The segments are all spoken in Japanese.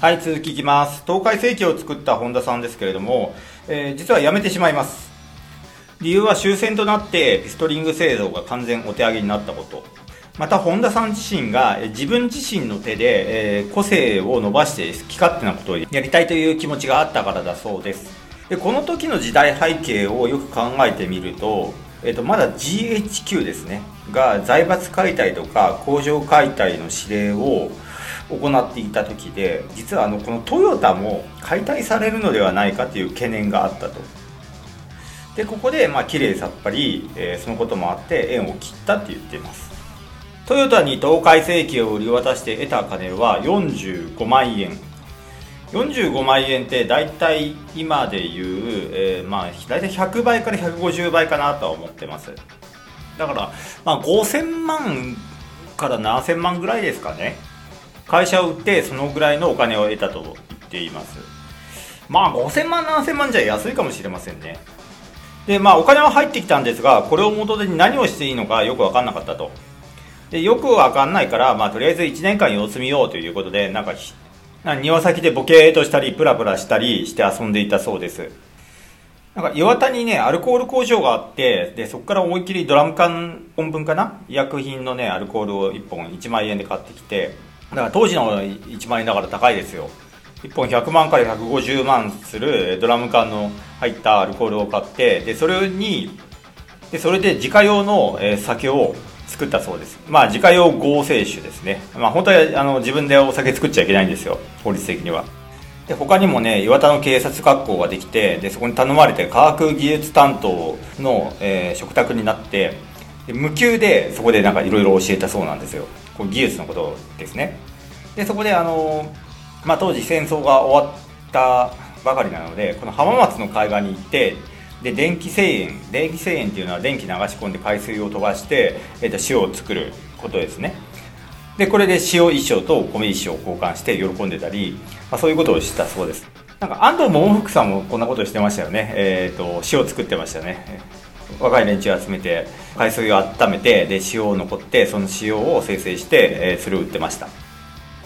はい、続きいきます。東海世紀を作った本田さんですけれども、えー実は辞めてしまいます。理由は終戦となってピストリング製造が完全お手上げになったこと。また本田さん自身が自分自身の手で、えー個性を伸ばして好き勝手なことをやりたいという気持ちがあったからだそうです。でこの時の時代背景をよく考えてみると、えっとまだ GHQ ですねが財閥解体とか工場解体の指令を行っていた時で実はあのこのトヨタも解体されるのではないかという懸念があったとでここでまあ綺麗さっぱり、えーそのこともあって縁を切ったって言っていますトヨタに東海製機を売り渡して得た金は45万円45万円って大体今でいう、えーまあ大体100倍から150倍かなとは思ってますだから、まあ、5000万から7000万ぐらいですかね会社を売ってそのぐらいのお金を得たと言っています。まあ5000万7000万じゃ安いかもしれませんね。でまあお金は入ってきたんですがこれを元手に何をしていいのかよく分かんなかったと。でよく分かんないから、まあ、とりあえず1年間様子見ようということでなんか庭先でボケーっとしたりプラプラしたりして遊んでいたそうです。なんか岩田にねアルコール工場があってでそこから思いっきりドラム缶本分かな？医薬品のねアルコールを1本1万円で買ってきてだから当時の1万円だから高いですよ。1本100万から150万するドラム缶の入ったアルコールを買ってでそれにでそれで自家用の、酒を作ったそうです。まあ自家用合成酒ですね。まあ本当はあの自分でお酒作っちゃいけないんですよ。法律的には。で他にもね岩田の警察学校ができてでそこに頼まれて科学技術担当の、えー食卓になってで無給でそこでなんかいろいろ教えたそうなんですよ。こう技術のことですね。でそこであのまあ、当時戦争が終わったばかりなのでこの浜松の海岸に行ってで電気製塩電気製塩っていうのは電気流し込んで海水を飛ばして、えーと塩を作ることですね。でこれで塩一升と米一升を交換して喜んでたり、まあ、そういうことをしたそうです。なんか安藤桃福さんもこんなことしてましたよね。えっ、と塩作ってましたね。若い連中を集めて海水を温めてで塩を残ってその塩を生成して、えーそれを売ってました。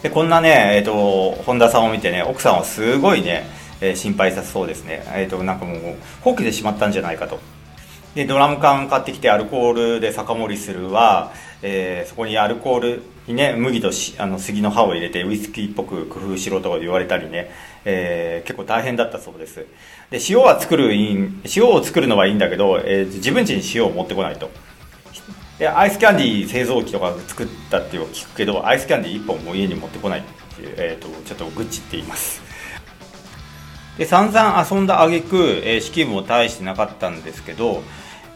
でこんなね、えっと本田さんを見てね奥さんはすごいね、えー心配したそうですね、えっとなんかもう放棄でしまったんじゃないかと。でドラム缶買ってきてアルコールで酒盛りするは、えーそこにアルコールにね麦としあの杉の葉を入れてウイスキーっぽく工夫しろとか言われたりね、えー結構大変だったそうです。で塩は作るいい塩を作るのはいいんだけど、えー自分家に塩を持ってこないと。でアイスキャンディー製造機とか作ったって聞くけどアイスキャンディー1本も家に持ってこないっていう、えー、とちょっと愚痴って言います。で散々遊んだ挙句、えー資金も大してなかったんですけど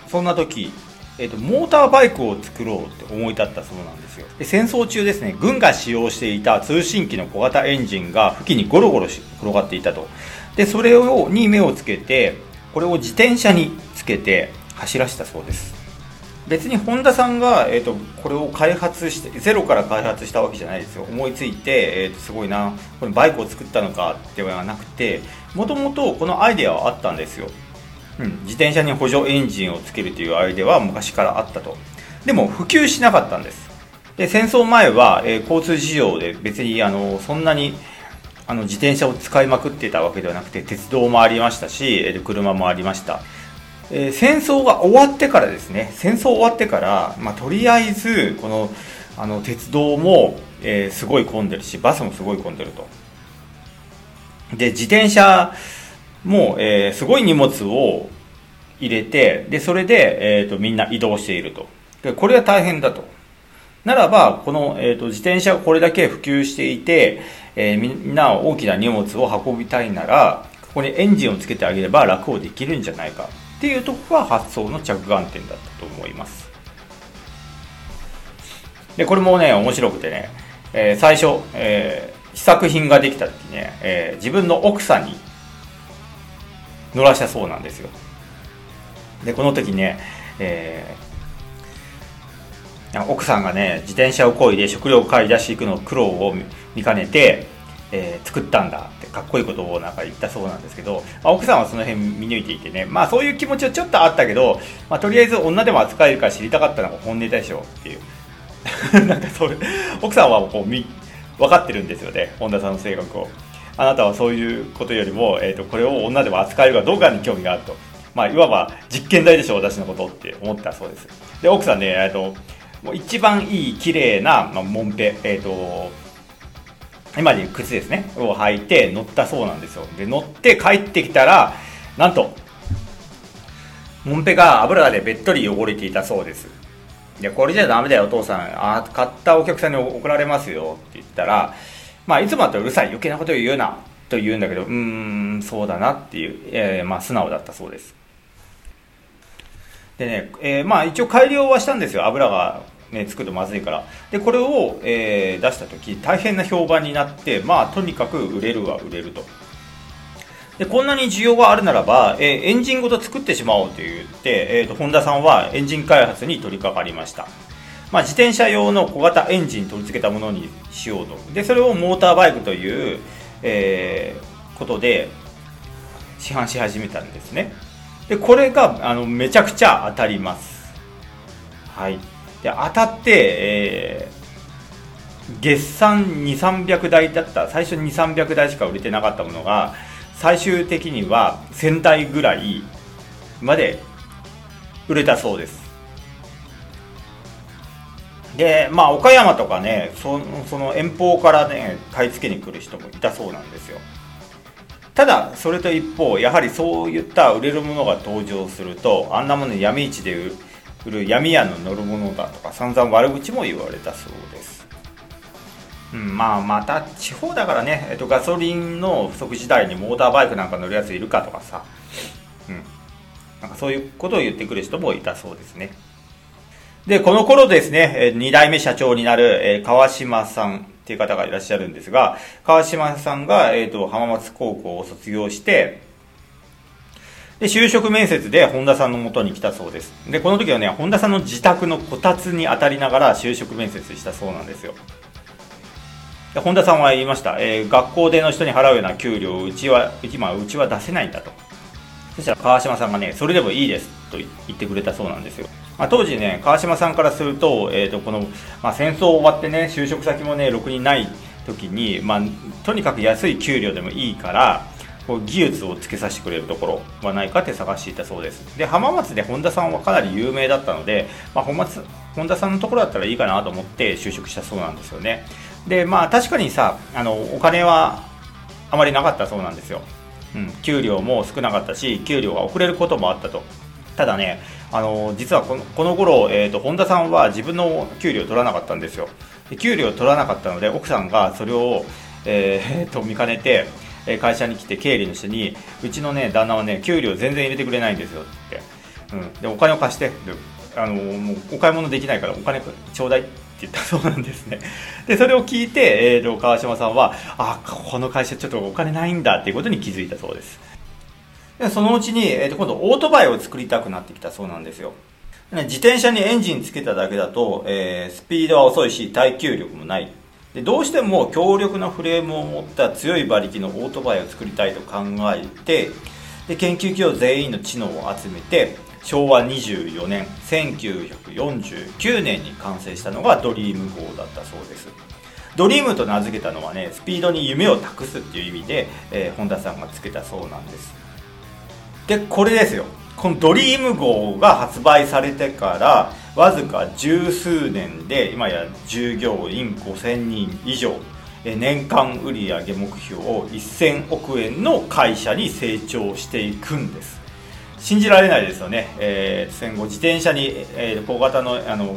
そんな時、えー、とモーターバイクを作ろうって思い立ったそうなんですよ。で戦争中ですね軍が使用していた通信機の小型エンジンが付近にゴロゴロし転がっていたと。でそれをに目をつけてこれを自転車につけて走らせたそうです。別に本田さんが、えー、とこれを開発してゼロから開発したわけじゃないですよ。思いついて、えー、とすごいなこれバイクを作ったのかではなくてもともとこのアイデアはあったんですよ、うん、自転車に補助エンジンをつけるというアイデアは昔からあったと。でも普及しなかったんです。で戦争前は、えー交通事情で別にあのそんなにあの自転車を使いまくってたわけではなくて鉄道もありましたしえー車もありました。えー戦争が終わってからですね。戦争終わってから、まあ、とりあえずこのあの鉄道も、えーすごい混んでるしバスもすごい混んでると。で自転車も、えーすごい荷物を入れてでそれで、えー、とみんな移動していると。でこれは大変だと。ならばこの、えー、と自転車がこれだけ普及していて、えみんな大きな荷物を運びたいならここにエンジンをつけてあげれば楽をできるんじゃないか。っていうとこが発想の着眼点だったと思います。でこれもね面白くてね、えー最初、えー試作品ができた時ね、えー自分の奥さんに乗らしたそうなんですよ。でこの時ね、えー奥さんがね自転車をこいで食料を買い出していくの苦労を見かねて、えー作ったんだ。かっこいいことをなんか言ったそうなんですけど、まあ奥さんはその辺見抜いていてねまあそういう気持ちはちょっとあったけど、まあ、とりあえず女でも扱えるから知りたかったのが本音でしょっていう なんかそういう奥さんはこうみ分かってるんですよね本田さんの性格をあなたはそういうことよりも、えーと、これを女でも扱えるかどうかに興味があると。まあ、いわば実験台でしょ、私のことって思ったそうです。で、奥さんね、えーと、もう一番いい綺麗な、まあ、モンペ、えっ、ー、と、今でいう靴ですね、を履いて乗ったそうなんですよ。で、乗って帰ってきたら、なんと、モンペが油でべっとり汚れていたそうです。で、これじゃダメだよ、お父さん。あ、買ったお客さんに怒られますよって言ったら、まあ、いつもだったらうるさい、余計なこと言うな、と言うんだけど、うーん、そうだなっていう、えー、まあ、素直だったそうです。でね、えー、まあ、一応改良はしたんですよ、油が。ね、つくとまずいから。で、これを、えー、出した時、大変な評判になって、まあ、とにかく売れるは売れると。で、こんなに需要があるならば、えー、エンジンごと作ってしまおうと言って、えーと、ホンダさんはエンジン開発に取り掛かりました。まあ、自転車用の小型エンジン取り付けたものにしようと。で、それをモーターバイクという、えー、ことで市販し始めたんですね。で、これが、あの、めちゃくちゃ当たります。はい。で、当たって、えー、月産2、300台だった、最初に2、300台しか売れてなかったものが、最終的には1000台ぐらいまで売れたそうです。でまあ岡山とかねそその遠方からね買い付けに来る人もいたそうなんですよ。ただそれと一方やはりそういった売れるものが登場するとあんなもの闇市で売る闇屋の乗るものだとか散々悪口も言われたそうです。うん、まあまた地方だからね、えっと、ガソリンの不足時代にモーターバイクなんか乗るやついるかとかさ、うん、なんかそういうことを言ってくる人もいたそうですね。でこの頃ですね2代目社長になる川島さんっていう方がいらっしゃるんですが川島さんが、えっと、浜松高校を卒業してで、就職面接で本田さんの元に来たそうです。で、この時はね、本田さんの自宅のこたつに当たりながら就職面接したそうなんですよ。で本田さんは言いました、えー、学校での人に払うような給料をうちは今うちは出せないんだとそしたら川島さんがねそれでもいいですと言ってくれたそうなんですよ、まあ、当時ね川島さんからすると,、えーとこのまあ、戦争終わってね就職先もねろくにない時に、まあ、とにかく安い給料でもいいからこう技術をつけさせてくれるところはないかって探していたそうです。で浜松で本田さんはかなり有名だったので、まあ、本松本田さんのところだったらいいかなと思って就職したそうなんですよね。でまあ確かにさあのお金はあまりなかったそうなんですよ、うん、給料も少なかったし給料が遅れることもあったと。ただねあの実はこのこの頃、えーと、本田さんは自分の給料を取らなかったんですよ。で給料を取らなかったので奥さんがそれを、えー、と見かねて会社に来て経理の人にうちのね旦那はね給料全然入れてくれないんですよって、うん、でお金を貸して。あのもうお買い物できないからお金ちょうだいって言った。そうなんですね。でそれを聞いて、えー、と川島さんはあこの会社ちょっとお金ないんだっていうことに気づいたそうです。でそのうちに、えー、と今度オートバイを作りたくなってきた。そうなんですよ。自転車にエンジンつけただけだと、えー、スピードは遅いし耐久力もない。でどうしても強力なフレームを持った強い馬力のオートバイを作りたいと考えてで研究企業全員の知能を集めて昭和24年1949年に完成したのがドリーム号だったそうです。ドリームと名付けたのはねスピードに夢を託すっていう意味で、えー、本田さんがつけたそうなんです。でこれですよ。このドリーム号が発売されてからわずか十数年で今や従業員5000人以上年間売上目標を1000億円の会社に成長していくんです。信じられないですよね、えー、戦後自転車に、えー、小型のあの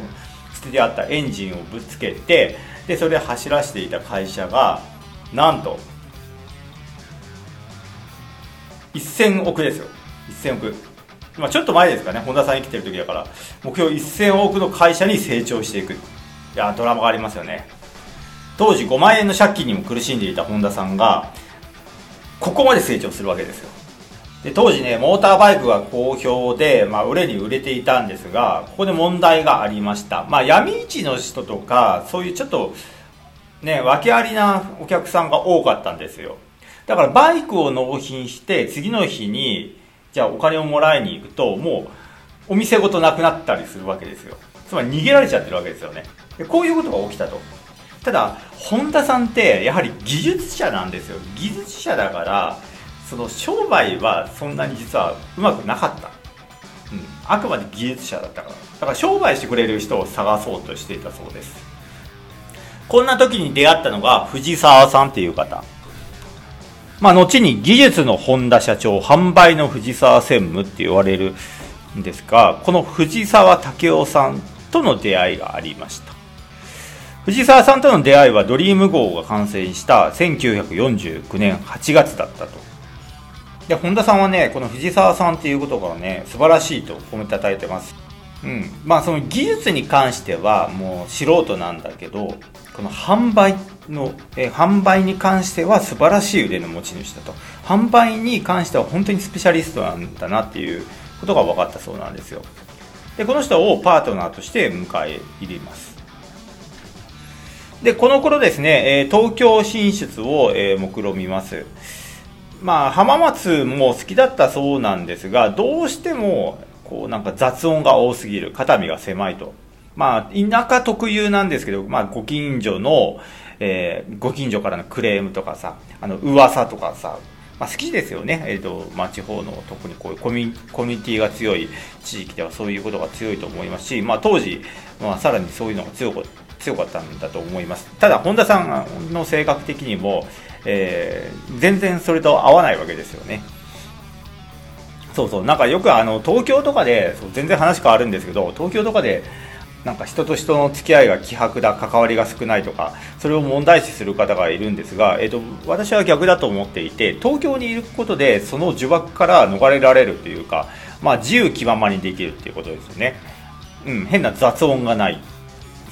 捨ててあったエンジンをぶつけてでそれで走らせていた会社がなんと1000億ですよ。1000億。まあ、ちょっと前ですかね。本田さん生きてる時だから。目標1000億の会社に成長していく。いやドラマがありますよね。当時5万円の借金にも苦しんでいた本田さんがここまで成長するわけですよ。で当時ねモーターバイクが好評で、まあ、売れに売れていたんですがここで問題がありました。まあ闇市の人とかそういうちょっとね訳ありなお客さんが多かったんですよ。だからバイクを納品して次の日にじゃあお金をもらいに行くともうお店ごとなくなったりするわけですよ。つまり逃げられちゃってるわけですよね。でこういうことが起きたと。ただ本田さんってやはり技術者なんですよ。技術者だからその商売はそんなに実はうまくなかった、うん、あくまで技術者だったから。だから商売してくれる人を探そうとしていたそうです。こんな時に出会ったのが藤沢さんっていう方。まあ、後に技術の本田社長、販売の藤沢専務って言われるんですが、この藤沢武雄さんとの出会いがありました。藤沢さんとの出会いはドリーム号が完成した1949年8月だったと。で、本田さんはね、この藤沢さんっていうことがね、素晴らしいと褒めたたえてます。うん。まあその技術に関してはもう素人なんだけど、この販売の、えー、販売に関しては素晴らしい腕の持ち主だと。販売に関しては本当にスペシャリストなんだなっていうことが分かったそうなんですよ。で、この人をパートナーとして迎え入れます。で、この頃ですね、え東京進出を、え目論みます。まあ、浜松も好きだったそうなんですが、どうしても、こうなんか雑音が多すぎる、肩身が狭いと。まあ、田舎特有なんですけど、まあ、ご近所の、えー、ご近所からのクレームとかさ、あの、噂とかさ、まあ、好きですよね。え、ー、と、まあ、地方の特にこういうコミコミュニティが強い地域ではそういうことが強いと思いますし、まあ、当時、まあ、さらにそういうのが強く強かったんだと思います。ただ、本田さんの性格的にも、えー、全然それと合わないわけですよね。そうそう、なんかよくあの東京とかで、そう全然話変わるんですけど、東京とかで、なんか人と人の付き合いが希薄だ、関わりが少ないとか、それを問題視する方がいるんですが、えっ、と、私は逆だと思っていて、東京にいることで、その呪縛から逃れられるというか、まあ、自由気ままにできるっていうことですよね。うん、変な雑音がない。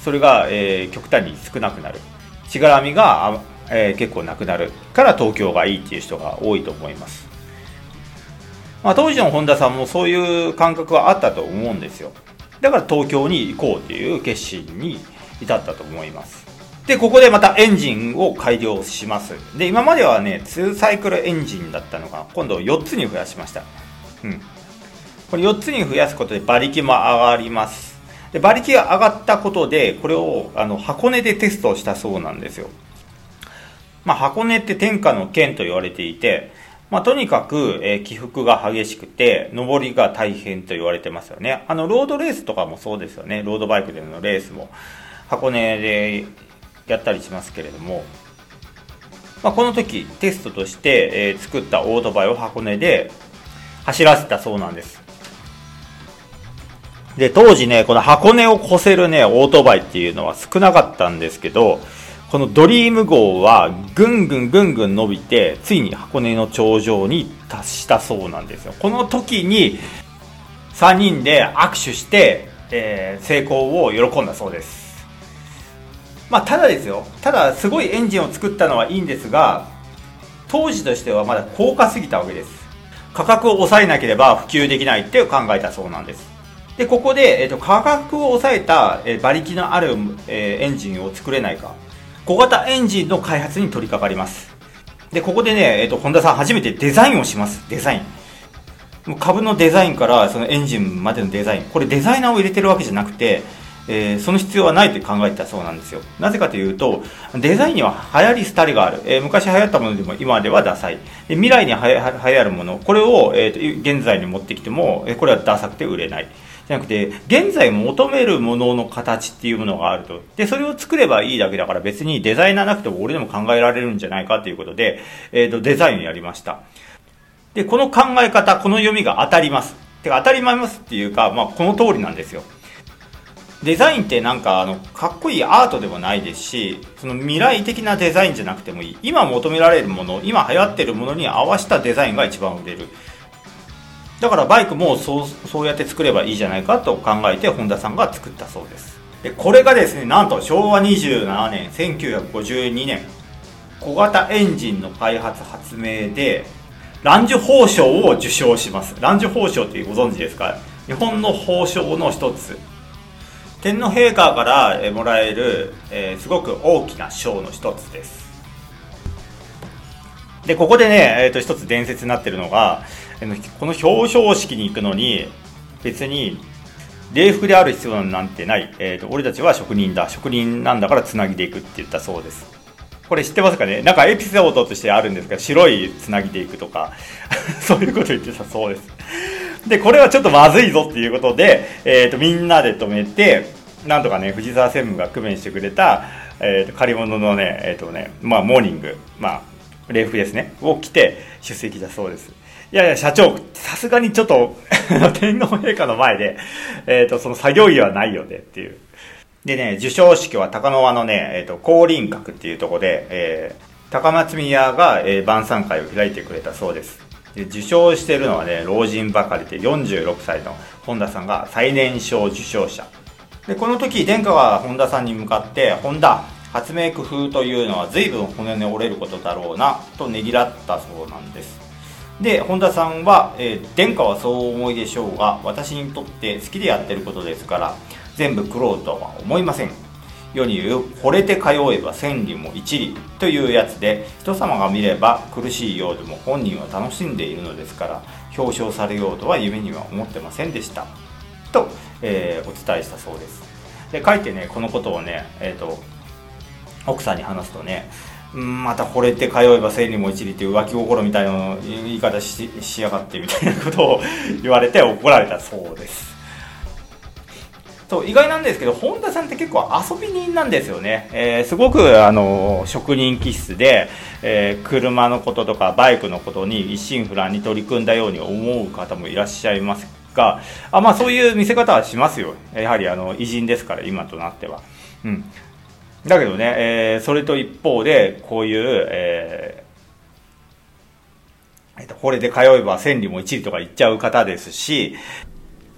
それが、えー、極端に少なくなる。しがらみが、えー、結構なくなるから東京がいいっていう人が多いと思います。まあ、当時の本田さんもそういう感覚はあったと思うんですよ。だから東京に行こうという決心に至ったと思います。で、ここでまたエンジンを改良します。で、今まではね、2サイクルエンジンだったのが、今度4つに増やしました。うん。これ4つに増やすことで馬力も上がります。で、馬力が上がったことで、これをあの箱根でテストしたそうなんですよ。まあ、箱根って天下の県と言われていて、まあ、とにかく、えー、起伏が激しくて、上りが大変と言われてますよね。あの、ロードレースとかもそうですよね。ロードバイクでのレースも、箱根でやったりしますけれども、まあ、この時、テストとして、えー、作ったオートバイを箱根で走らせたそうなんです。で、当時ね、この箱根を越せるね、オートバイっていうのは少なかったんですけど、このドリーム号はぐんぐんぐんぐん伸びて、ついに箱根の頂上に達したそうなんですよ。この時に3人で握手して、えー、成功を喜んだそうです。まあ、ただですよ。ただ、すごいエンジンを作ったのはいいんですが、当時としてはまだ高価すぎたわけです。価格を抑えなければ普及できないって考えたそうなんです。で、ここで、えーと、価格を抑えた、えー、馬力のある、えー、エンジンを作れないか。小型エンジンの開発に取り掛かります。で、ここでね、えっ、ー、と、本田さん初めてデザインをします。デザイン。株のデザインからそのエンジンまでのデザイン。これデザイナーを入れてるわけじゃなくて、えー、その必要はないと考えてたそうなんですよ。なぜかというと、デザインには流行り廃りがある。えー、昔流行ったものでも今ではダサい。で未来に流行るもの、これを、えーと、現在に持ってきても、これはダサくて売れない。じゃなくて、現在求めるものの形っていうものがあると。で、それを作ればいいだけだから別にデザイナーなくても俺でも考えられるんじゃないかということで、えっ、ー、と、デザインやりました。で、この考え方、この読みが当たります。てか当たり前ますっていうか、まあ、この通りなんですよ。デザインってなんかあのかっこいいアートでもないですしその未来的なデザインじゃなくてもいい今求められるもの今流行ってるものに合わせたデザインが一番売れるだからバイクもそうそうやって作ればいいじゃないかと考えてホンダさんが作ったそうです。でこれがですねなんと昭和27年1952年小型エンジンの開発発明でランジュ褒章を受賞します。ランジュ褒章ってご存知ですか？日本の褒章の一つ。天皇陛下からもらえる、えー、すごく大きな賞の一つです。でここでね、えー、と一つ伝説になってるのがこの表彰式に行くのに別に礼服である必要なんてない、えーと、俺たちは職人だ。職人なんだからつなぎでいくって言ったそうです。これ知ってますかね？なんかエピソードとしてあるんですが白いつなぎでいくとか そういうこと言ってたそうです。でこれはちょっとまずいぞっていうことで、えーと、みんなで止めてなんとかね藤沢専務が工面してくれた、えーと、借り物のねえっ、ー、とねまあモーニングまあ礼服ですねを着て出席だそうです。いやいや、社長、さすがにちょっと 天皇陛下の前で、えっ、ー、と、その作業着はないよねっていう。でね、授賞式は高輪のね、えっ、ー、と、降臨閣っていうとこで、えー、高松宮が、えー、晩餐会を開いてくれたそうです。で受賞してるのはね、老人ばかりで46歳の本田さんが最年少受賞者。で、この時、殿下が本田さんに向かって、本田、発明工夫というのは随分骨に折れることだろうな、とねぎらったそうなんです。で本田さんは、えー、殿下はそう思いでしょうが私にとって好きでやってることですから全部苦労とは思いません。世に言う「惚れて通えば千里も一里」というやつで人様が見れば苦しいようでも本人は楽しんでいるのですから表彰されようとは夢には思ってませんでした。と、えー、お伝えしたそうです。で書いてねこのことをね、えーと奥さんに話すとねまた惚れて通えば千里も一里っていう浮気心みたいな言い方ししやがってみたいなことを言われて怒られたそうです。そう意外なんですけど本田さんって結構遊び人なんですよね、えー、すごくあの職人気質で、えー、車のこととかバイクのことに一心不乱に取り組んだように思う方もいらっしゃいますがあまあそういう見せ方はしますよ。やはりあの偉人ですから今となっては、うん、だけどね、えー、それと一方で、こういう、えー、え、これで通えば千里も一里とか言っちゃう方ですし、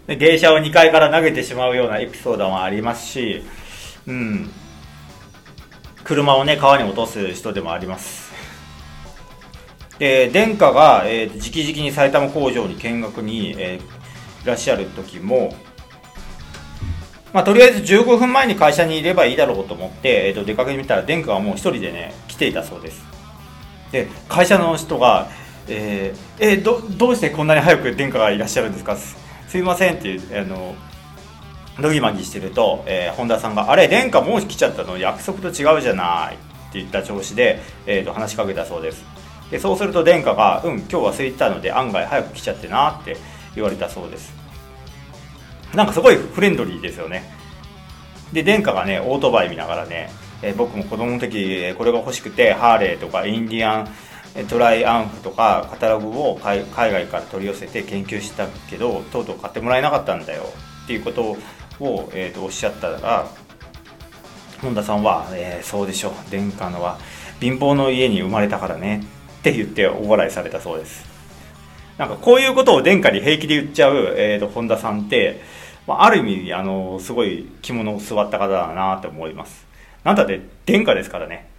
芸者を2階から投げてしまうようなエピソードもありますし、うん、車をね、川に落とす人でもあります。で、殿下が、えー、直々に埼玉工場に見学に、えー、いらっしゃる時も、まあ、とりあえず15分前に会社にいればいいだろうと思って、えー、と出かけてみたら殿下はもう一人でね来ていたそうです。で会社の人が「えー、えー、どどうしてこんなに早く殿下がいらっしゃるんですか？すすいません」っていうあのドギマギしてると、えー、本田さんが「あれ殿下もう来ちゃったの？約束と違うじゃない」って言った調子で、えー、と話しかけたそうです。でそうすると殿下が「うん今日忘れてたので案外早く来ちゃってな」って言われたそうです。なんかすごいフレンドリーですよね。で、殿下がね、オートバイ見ながらね、え、僕も子供の時これが欲しくて、ハーレーとかインディアントライアンフとかカタログを海外から取り寄せて研究したけど、とうとう買ってもらえなかったんだよっていうことを、えー、とおっしゃったら、本田さんは、えー、そうでしょう、殿下のは貧乏の家に生まれたからねって言ってお笑いされたそうです。なんかこういうことを殿下に平気で言っちゃう、えーと、本田さんって、まあ、ある意味あのすごい着物を座った方だなって思いますなんだって殿下ですからね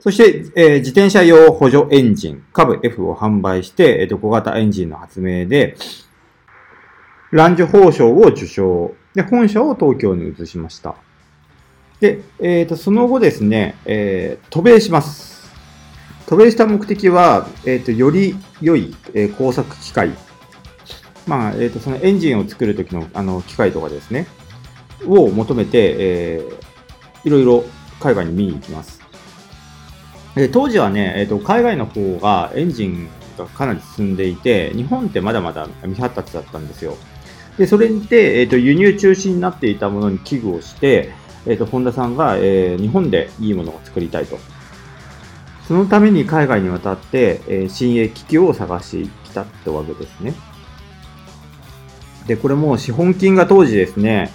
そして、えー、自転車用補助エンジン、株 F を販売して、えーと、小型エンジンの発明で、ランジュ法賞を受賞。で、本社を東京に移しました。で、えっ、ー、と、その後ですね、えー、渡米します。渡米した目的は、えっ、ー、と、より良い、えー、工作機械、まあ、えっ、ー、と、そのエンジンを作るときの、あの、機械とかですね、を求めて、えー、いろいろ海外に見に行きます。で当時はね、えっ、ー、と、海外の方がエンジンがかなり進んでいて、日本ってまだまだ未発達だったんですよ。で、それで、えっ、ー、と、輸入中止になっていたものに危惧をして、えっ、ー、と、本田さんが、えー、日本でいいものを作りたいとそのために海外に渡って、えー、新鋭機器を探してきたってわけですね。で、これも資本金が当時ですね、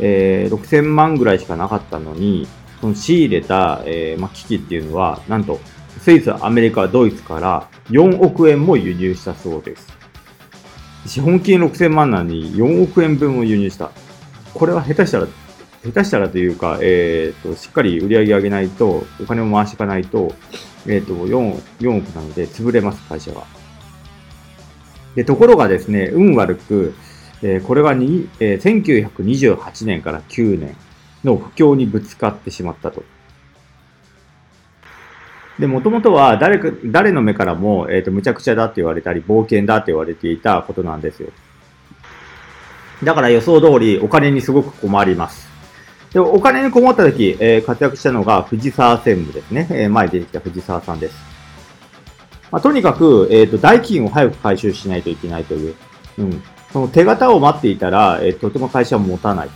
えー、6000万ぐらいしかなかったのに、その仕入れた、えーまあ、機器っていうのは、なんと、スイス、アメリカ、ドイツから4億円も輸入したそうです。資本金6000万なのに4億円分を輸入した。これは下手したら、下手したらというか、えっ、と、しっかり売り上げ上げないと、お金を回していかないと、えっ、と、4、4億なので潰れます、会社が。で、ところがですね、運悪く、えー、これがに、えー、1928年から9年の不況にぶつかってしまったと。で、もともとは誰か、誰の目からも、えっ、ー、と、無茶苦茶だって言われたり、冒険だって言われていたことなんですよ。だから予想通りお金にすごく困ります。でお金に困った時、えー、活躍したのが藤沢専務ですね。えー、前出てきた藤沢さんです。まあ、とにかく、えっ、ー、と、代金を早く回収しないといけないという。うん。その手形を待っていたら、えー、とても会社は持たない。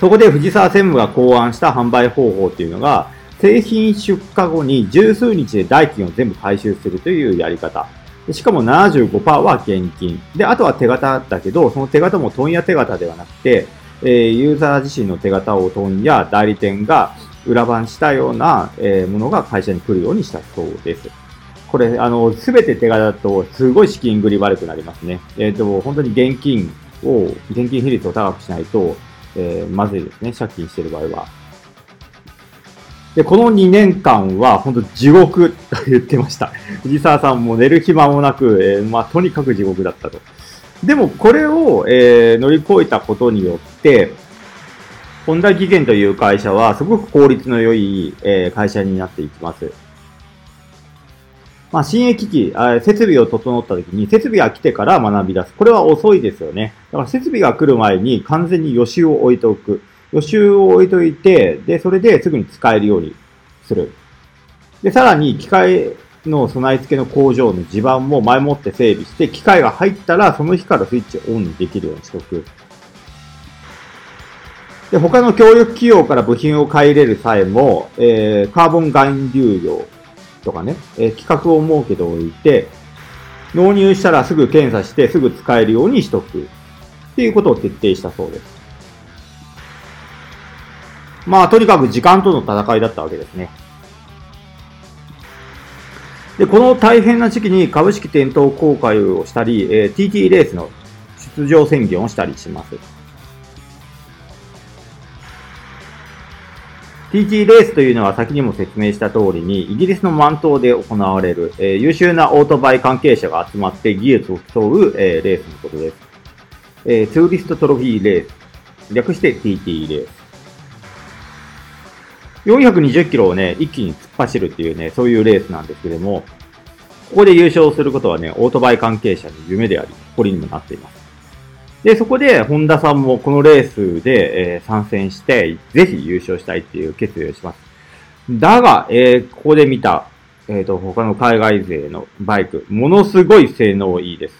そこで藤沢専務が考案した販売方法っていうのが、製品出荷後に十数日で代金を全部回収するというやり方。しかも75%は現金。で、あとは手形だけど、その手形も問屋手形ではなくて、えー、ユーザー自身の手形を問屋、代理店が裏番したような、えー、ものが会社に来るようにしたそうです。これ、あの、すべて手形だと、すごい資金繰り悪くなりますね。えっ、ー、と、本当に現金を、現金比率を高くしないと、えー、まずいですね。借金してる場合は。で、この2年間は本当地獄と言ってました。藤沢さんも寝る暇もなく、えー、まあ、とにかく地獄だったと。でも、これを、えー、乗り越えたことによって、本田技研という会社はすごく効率の良い、えー、会社になっていきます。まあ、新鋭機器、設備を整った時に、設備が来てから学び出す。これは遅いですよね。だから設備が来る前に完全に予習を置いておく。予習を置いといて、で、それですぐに使えるようにする。で、さらに機械の備え付けの工場の地盤も前もって整備して、機械が入ったらその日からスイッチオンにできるようにしておく。で、他の協力企業から部品を買い入れる際も、えー、カーボン含流量とかね、えー、規格を設けておいて、納入したらすぐ検査してすぐ使えるようにしとく。っていうことを徹底したそうです。まあ、とにかく時間との戦いだったわけですね。で、この大変な時期に株式店頭公開をしたり、えー、TT レースの出場宣言をしたりします。TT レースというのは先にも説明した通りに、イギリスのマン島で行われる、えー、優秀なオートバイ関係者が集まって技術を競う、えー、レースのことです。えー、ツーリストトロフィーレース。略して TT レース。420キロをね、一気に突っ走るっていうね、そういうレースなんですけども、ここで優勝することはね、オートバイ関係者の夢であり、誇りにもなっています。で、そこで、本田さんもこのレースで、えー、参戦して、ぜひ優勝したいっていう決意をします。だが、えー、ここで見た、えっ、ー、と、他の海外勢のバイク、ものすごい性能いいです。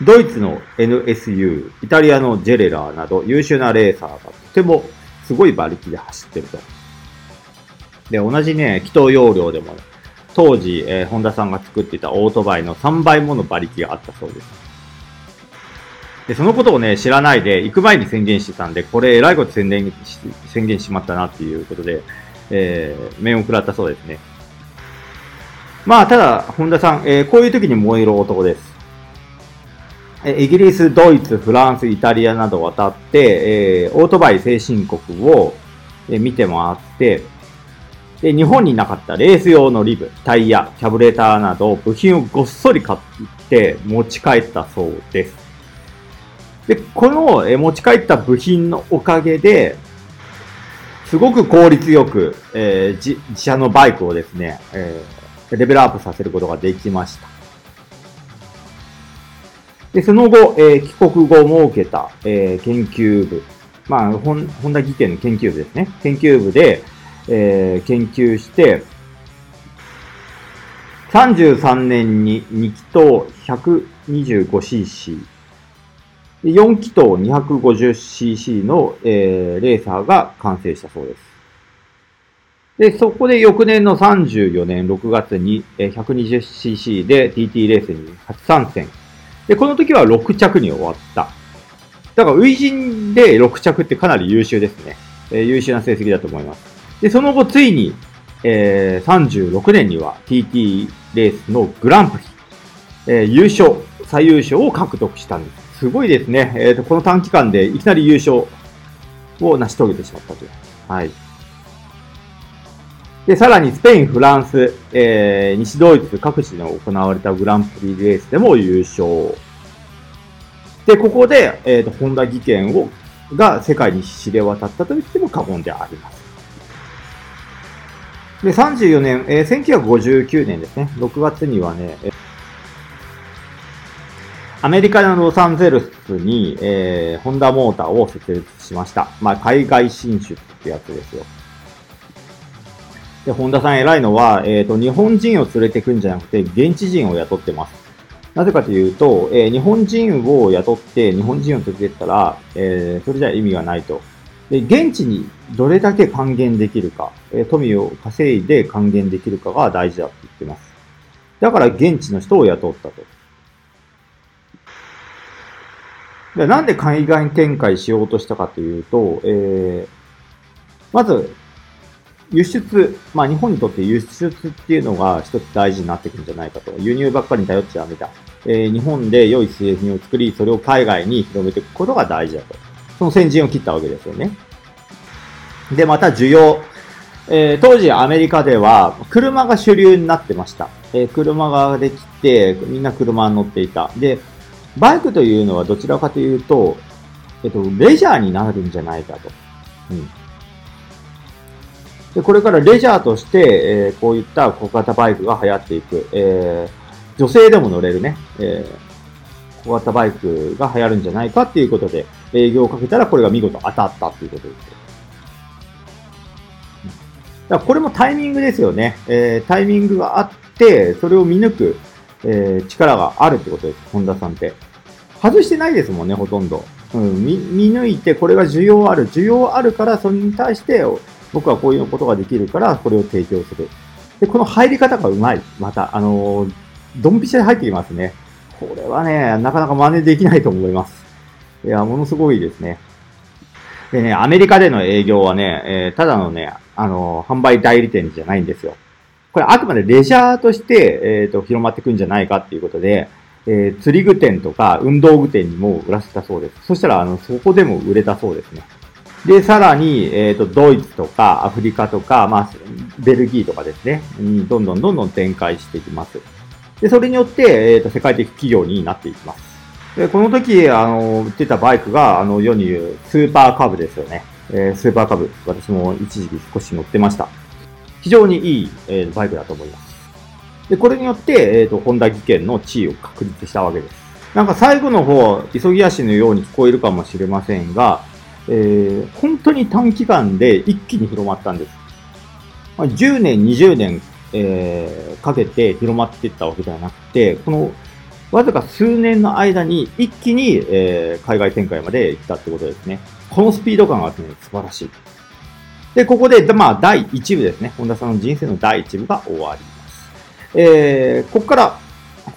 ドイツの NSU、イタリアのジェレラーなど優秀なレーサーがとてもすごい馬力で走ってると。で、同じね、気筒容量でも、当時、えー、ホンダさんが作っていたオートバイの3倍もの馬力があったそうです。で、そのことをね、知らないで、行く前に宣言してたんで、これ、えらいこと宣伝し、宣言しまったなっていうことで、えー、面を食らったそうですね。まあ、ただ、本田さん、えー、こういう時に燃える男です。えイギリス、ドイツ、フランス、イタリアなど渡って、えー、オートバイ先進国を、え、見て回って、で、日本になかったレース用のリブ、タイヤ、キャブレーターなど部品をごっそり買って持ち帰ったそうです。で、この、持ち帰った部品のおかげで、すごく効率よく、えー、自社のバイクをですね、えー、レベルアップさせることができました。で、その後、えー、帰国後設けた、えー、研究部、まあ、本、本田技研の研究部ですね。研究部で、えー、研究して、33年に2気筒 125cc、4気筒 250cc の、えー、レーサーが完成したそうです。で、そこで翌年の34年6月に、120cc で TT レースに初参戦。で、この時は6着に終わった。だから、初陣で6着ってかなり優秀ですね。えー、優秀な成績だと思います。で、その後、ついに、えー、36年には TT レースのグランプリ、えー、優勝、最優勝を獲得したんです。すごいですね。えっ、ー、と、この短期間でいきなり優勝を成し遂げてしまったという。はい。で、さらにスペイン、フランス、えー、西ドイツ各地で行われたグランプリレースでも優勝。で、ここで、えっ、ー、と、ホンダ技研を、が世界に知れ渡ったと言っても過言ではあります。で、34年、えー、1959年ですね、6月にはね、アメリカのロサンゼルスに、えー、ホンダモーターを設立しました。まあ、海外進出ってやつですよ。で、ホンダさん偉いのは、えっ、ー、と、日本人を連れてくんじゃなくて、現地人を雇ってます。なぜかというと、えー、日本人を雇って日本人を連れてったら、えー、それじゃ意味がないと。で、現地にどれだけ還元できるか、えー、富を稼いで還元できるかが大事だって言ってます。だから現地の人を雇ったと。でなんで海外展開しようとしたかというと、えー、まず、輸出、まあ日本にとって輸出っていうのが一つ大事になってくるんじゃないかと。輸入ばっかりに頼っちゃダメだ。えー、日本で良い製品を作り、それを海外に広めていくことが大事だと。その先陣を切ったわけですよね。で、また需要。えー、当時アメリカでは車が主流になってました。えー、車ができて、みんな車に乗っていた。で、バイクというのはどちらかというと、えっと、レジャーになるんじゃないかと。うん。で、これからレジャーとして、えー、こういった小型バイクが流行っていく。えー、女性でも乗れるね、えー、小型バイクが流行るんじゃないかっていうことで、営業をかけたらこれが見事当たったっていうことです。だこれもタイミングですよね。えー、タイミングがあって、それを見抜く、えー、力があるってことです、本田さんって。外してないですもんね、ほとんど。うん、見、見抜いて、これが需要ある。需要あるから、それに対して、僕はこういうことができるから、これを提供する。で、この入り方がうまい。また、あのー、ドンピシャで入ってきますね。これはね、なかなか真似できないと思います。いや、ものすごいですね。でね、アメリカでの営業はね、えー、ただのね、あの、販売代理店じゃないんですよ。これあくまでレジャーとして、えっ、ー、と、広まってくんじゃないかっていうことで、えー、釣り具店とか運動具店にも売らせたそうです。そしたら、あの、そこでも売れたそうですね。で、さらに、えっ、ー、と、ドイツとかアフリカとか、まあ、ベルギーとかですね、にどんどんどんどん展開していきます。で、それによって、えっ、ー、と、世界的企業になっていきます。で、この時、あの、売ってたバイクが、あの、世に言うスーパーカブですよね。えー、スーパーカブ。私も一時期少し乗ってました。非常にいい、えー、バイクだと思います。で、これによって、えっ、ー、と、ホンダ技研の地位を確立したわけです。なんか最後の方、急ぎ足のように聞こえるかもしれませんが、えー、本当に短期間で一気に広まったんです。まあ、10年、20年、えー、かけて広まっていったわけではなくて、このわずか数年の間に一気に、えー、海外展開まで行ったってことですね。このスピード感がですね、素晴らしい。で、ここで、まあ、第1部ですね。本田さんの人生の第1部が終わり。えー、ここから、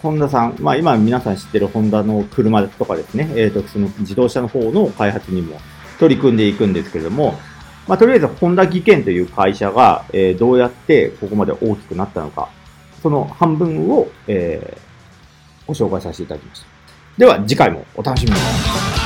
本田さん、まあ今皆さん知ってるホンダの車とかですね、えっ、ー、と、その自動車の方の開発にも取り組んでいくんですけれども、まあとりあえずホンダ技研という会社が、えー、どうやってここまで大きくなったのか、その半分を、えー、ご紹介させていただきました。では次回もお楽しみに。